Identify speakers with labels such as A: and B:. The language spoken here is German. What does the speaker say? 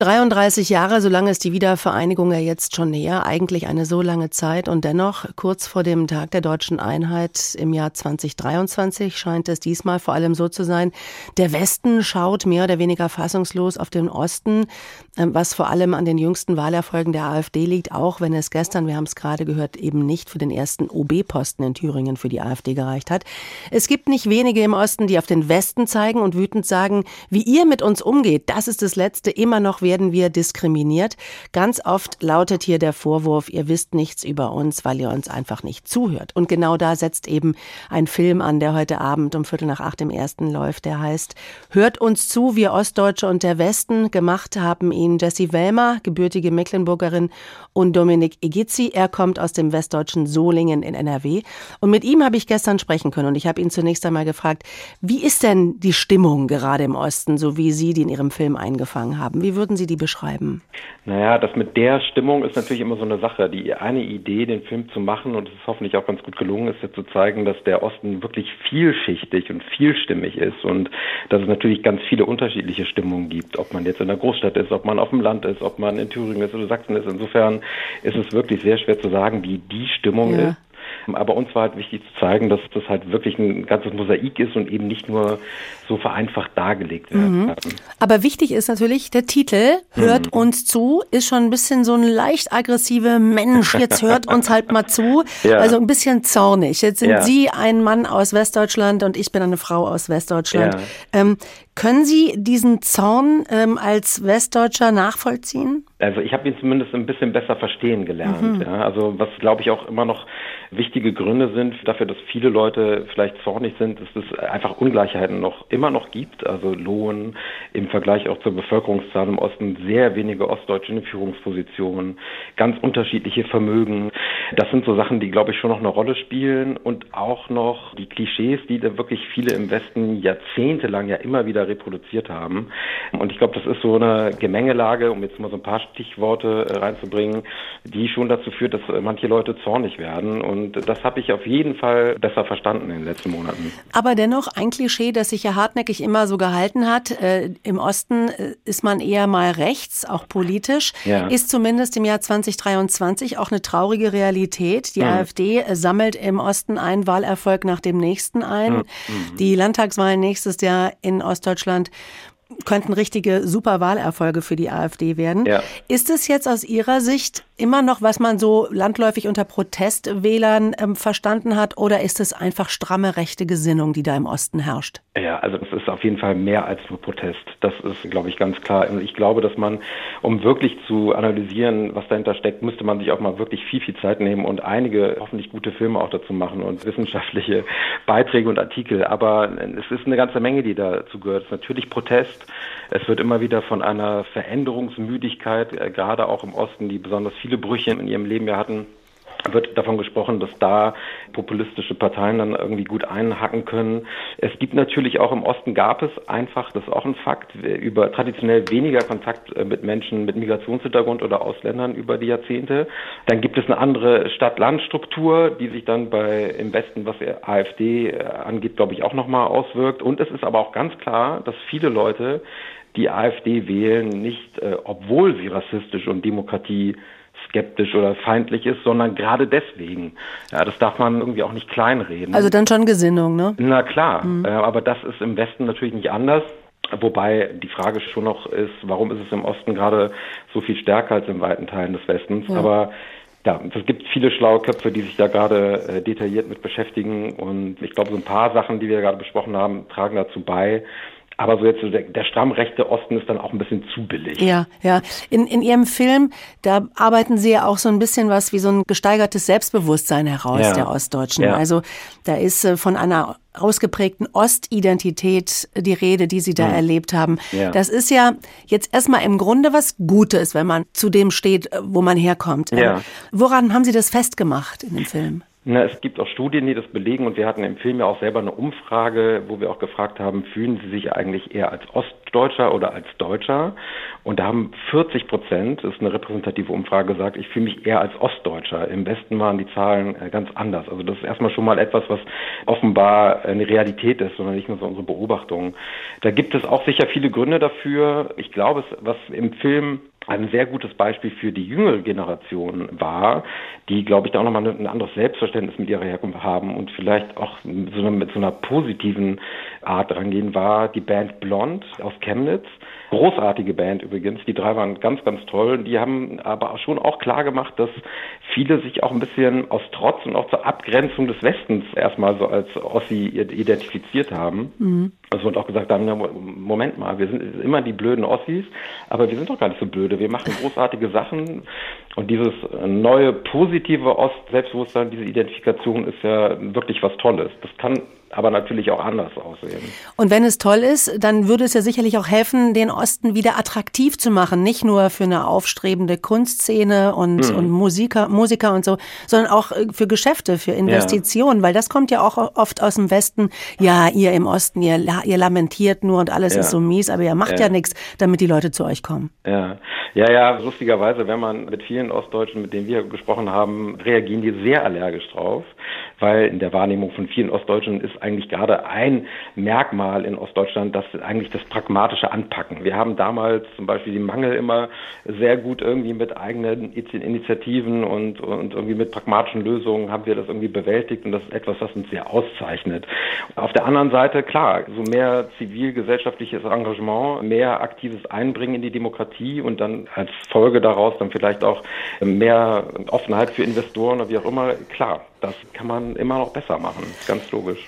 A: 33 Jahre, so lange ist die Wiedervereinigung ja jetzt schon näher, eigentlich eine so lange Zeit und dennoch kurz vor dem Tag der deutschen Einheit im Jahr 2023 scheint es diesmal vor allem so zu sein, der Westen schaut mehr oder weniger fassungslos auf den Osten, ähm, was vor allem an den jüngsten Wahlerfolgen der AfD liegt, auch wenn es gestern, wir haben es gerade gehört, eben nicht für den ersten OB-Posten in Thüringen für die AfD gereicht hat. Es gibt nicht wenige im Osten, die auf den Westen zeigen und wütend sagen, wie ihr mit uns umgeht, das ist das Letzte, immer noch werden wir diskriminiert. Ganz oft lautet hier der Vorwurf, ihr wisst nichts über uns, weil ihr uns einfach nicht zuhört. Und genau da setzt eben ein Film an, der heute Abend um Viertel nach acht im ersten läuft, der heißt Hört uns zu, wir Ostdeutsche und der Westen. Gemacht haben ihn Jessie Wellmer, gebürtige Mecklenburgerin, und Dominik Egizzi. Er kommt aus dem westdeutschen Solingen in NRW. Und mit ihm habe ich gestern sprechen können. Und ich habe ihn zunächst einmal gefragt, wie ist denn die Stimmung gerade im Osten, so wie Sie die in Ihrem Film eingefangen haben? Wie würden Sie die beschreiben?
B: Naja, das mit der Stimmung ist natürlich immer so eine Sache. Die eine Idee, den Film zu machen, und es ist hoffentlich auch ganz gut gelungen, ist ja zu zeigen, dass der Osten wirklich vielschichtig und vielstimmig ist und dass es natürlich ganz viele unterschiedliche Stimmungen gibt, ob man jetzt in der Großstadt ist, ob man auf dem Land ist, ob man in Thüringen ist oder Sachsen ist. Insofern ist es wirklich sehr schwer zu sagen, wie die Stimmung ja. ist. Aber uns war halt wichtig zu zeigen, dass das halt wirklich ein ganzes Mosaik ist und eben nicht nur so vereinfacht dargelegt werden
A: mhm. Aber wichtig ist natürlich, der Titel hört mhm. uns zu, ist schon ein bisschen so ein leicht aggressiver Mensch, jetzt hört uns halt mal zu. Ja. Also ein bisschen zornig. Jetzt sind ja. Sie ein Mann aus Westdeutschland und ich bin eine Frau aus Westdeutschland. Ja. Ähm, können Sie diesen Zorn ähm, als Westdeutscher nachvollziehen?
B: Also ich habe ihn zumindest ein bisschen besser verstehen gelernt. Mhm. Ja. Also was glaube ich auch immer noch wichtige Gründe sind dafür, dass viele Leute vielleicht zornig sind, ist, dass es einfach Ungleichheiten noch immer noch gibt. Also Lohn im Vergleich auch zur Bevölkerungszahl im Osten sehr wenige Ostdeutsche in Führungspositionen, ganz unterschiedliche Vermögen. Das sind so Sachen, die glaube ich schon noch eine Rolle spielen und auch noch die Klischees, die da wirklich viele im Westen jahrzehntelang ja immer wieder reproduziert haben. Und ich glaube, das ist so eine Gemengelage, um jetzt mal so ein paar Stichworte äh, reinzubringen, die schon dazu führt, dass äh, manche Leute zornig werden. Und das habe ich auf jeden Fall besser verstanden in den letzten Monaten.
A: Aber dennoch ein Klischee, das sich ja hartnäckig immer so gehalten hat. Äh, Im Osten äh, ist man eher mal rechts, auch politisch. Ja. Ist zumindest im Jahr 2023 auch eine traurige Realität. Die mhm. AfD sammelt im Osten einen Wahlerfolg nach dem nächsten ein. Mhm. Die Landtagswahlen nächstes Jahr in Ostdeutschland Deutschland könnten richtige Superwahlerfolge für die AfD werden. Ja. Ist es jetzt aus Ihrer Sicht immer noch, was man so landläufig unter Protestwählern ähm, verstanden hat, oder ist es einfach stramme rechte Gesinnung, die da im Osten herrscht?
B: Ja, also es ist auf jeden Fall mehr als nur Protest. Das ist, glaube ich, ganz klar. Also ich glaube, dass man, um wirklich zu analysieren, was dahinter steckt, müsste man sich auch mal wirklich viel, viel Zeit nehmen und einige hoffentlich gute Filme auch dazu machen und wissenschaftliche Beiträge und Artikel. Aber es ist eine ganze Menge, die dazu gehört. Natürlich Protest. Es wird immer wieder von einer Veränderungsmüdigkeit, äh, gerade auch im Osten, die besonders viele Brüche in ihrem Leben ja hatten, wird davon gesprochen, dass da populistische Parteien dann irgendwie gut einhacken können. Es gibt natürlich auch im Osten gab es einfach, das ist auch ein Fakt, über traditionell weniger Kontakt äh, mit Menschen mit Migrationshintergrund oder Ausländern über die Jahrzehnte. Dann gibt es eine andere Stadt-Land-Struktur, die sich dann bei im Westen, was AfD äh, angeht, glaube ich, auch nochmal auswirkt. Und es ist aber auch ganz klar, dass viele Leute die AfD wählen, nicht äh, obwohl sie rassistisch und Demokratie skeptisch oder feindlich ist, sondern gerade deswegen. Ja, das darf man irgendwie auch nicht kleinreden.
A: Also dann schon Gesinnung, ne?
B: Na klar, mhm. äh, aber das ist im Westen natürlich nicht anders. Wobei die Frage schon noch ist, warum ist es im Osten gerade so viel stärker als in weiten Teilen des Westens? Ja. Aber ja, es gibt viele schlaue Köpfe, die sich da gerade äh, detailliert mit beschäftigen. Und ich glaube, so ein paar Sachen, die wir gerade besprochen haben, tragen dazu bei, aber so jetzt der, der stramm rechte Osten ist dann auch ein bisschen zu billig.
A: Ja, ja. In, in Ihrem Film, da arbeiten Sie ja auch so ein bisschen was wie so ein gesteigertes Selbstbewusstsein heraus ja. der Ostdeutschen. Ja. Also da ist äh, von einer ausgeprägten Ostidentität die Rede, die Sie da mhm. erlebt haben. Ja. Das ist ja jetzt erstmal im Grunde was Gutes, wenn man zu dem steht, äh, wo man herkommt. Ja. Woran haben Sie das festgemacht in dem Film?
B: Na, es gibt auch Studien, die das belegen und wir hatten im Film ja auch selber eine Umfrage, wo wir auch gefragt haben, fühlen Sie sich eigentlich eher als Ostdeutscher oder als Deutscher? Und da haben 40 Prozent, das ist eine repräsentative Umfrage, gesagt, ich fühle mich eher als Ostdeutscher. Im Westen waren die Zahlen äh, ganz anders. Also das ist erstmal schon mal etwas, was offenbar eine Realität ist, sondern nicht nur so unsere Beobachtung. Da gibt es auch sicher viele Gründe dafür. Ich glaube, was im Film ein sehr gutes Beispiel für die jüngere Generation war, die, glaube ich, da auch nochmal ein anderes Selbstverständnis mit ihrer Herkunft haben und vielleicht auch so mit so einer positiven Art rangehen, war die Band Blond aus Chemnitz. Großartige Band übrigens. Die drei waren ganz, ganz toll. Die haben aber schon auch klar gemacht, dass viele sich auch ein bisschen aus Trotz und auch zur Abgrenzung des Westens erstmal so als Ossi identifiziert haben. Mhm. Also und auch gesagt haben, ja, Moment mal, wir sind immer die blöden Ossis, aber wir sind doch gar nicht so blöde. Wir machen großartige Sachen und dieses neue positive Ost-Selbstbewusstsein, diese Identifikation ist ja wirklich was Tolles. Das kann aber natürlich auch anders aussehen.
A: Und wenn es toll ist, dann würde es ja sicherlich auch helfen, den Osten wieder attraktiv zu machen. Nicht nur für eine aufstrebende Kunstszene und, mhm. und Musiker, Musiker und so, sondern auch äh, für Geschäfte, für Investitionen, ja. weil das kommt ja auch oft aus dem Westen. Ja, ihr im Osten, ihr, ihr lamentiert nur und alles ja. ist so mies, aber ihr macht ja, ja nichts, damit die Leute zu euch kommen.
B: Ja. ja, ja, lustigerweise, wenn man mit vielen Ostdeutschen, mit denen wir gesprochen haben, reagieren die sehr allergisch drauf, weil in der Wahrnehmung von vielen Ostdeutschen ist eigentlich gerade ein Merkmal in Ostdeutschland, das eigentlich das pragmatische Anpacken. Wir haben damals zum Beispiel die Mangel immer sehr gut irgendwie mit eigenen Initiativen und, und irgendwie mit pragmatischen Lösungen haben wir das irgendwie bewältigt und das ist etwas, was uns sehr auszeichnet. Auf der anderen Seite, klar, so mehr zivilgesellschaftliches Engagement, mehr aktives Einbringen in die Demokratie und dann als Folge daraus dann vielleicht auch mehr Offenheit für Investoren oder wie auch immer, klar, das kann man immer noch besser machen, ganz logisch.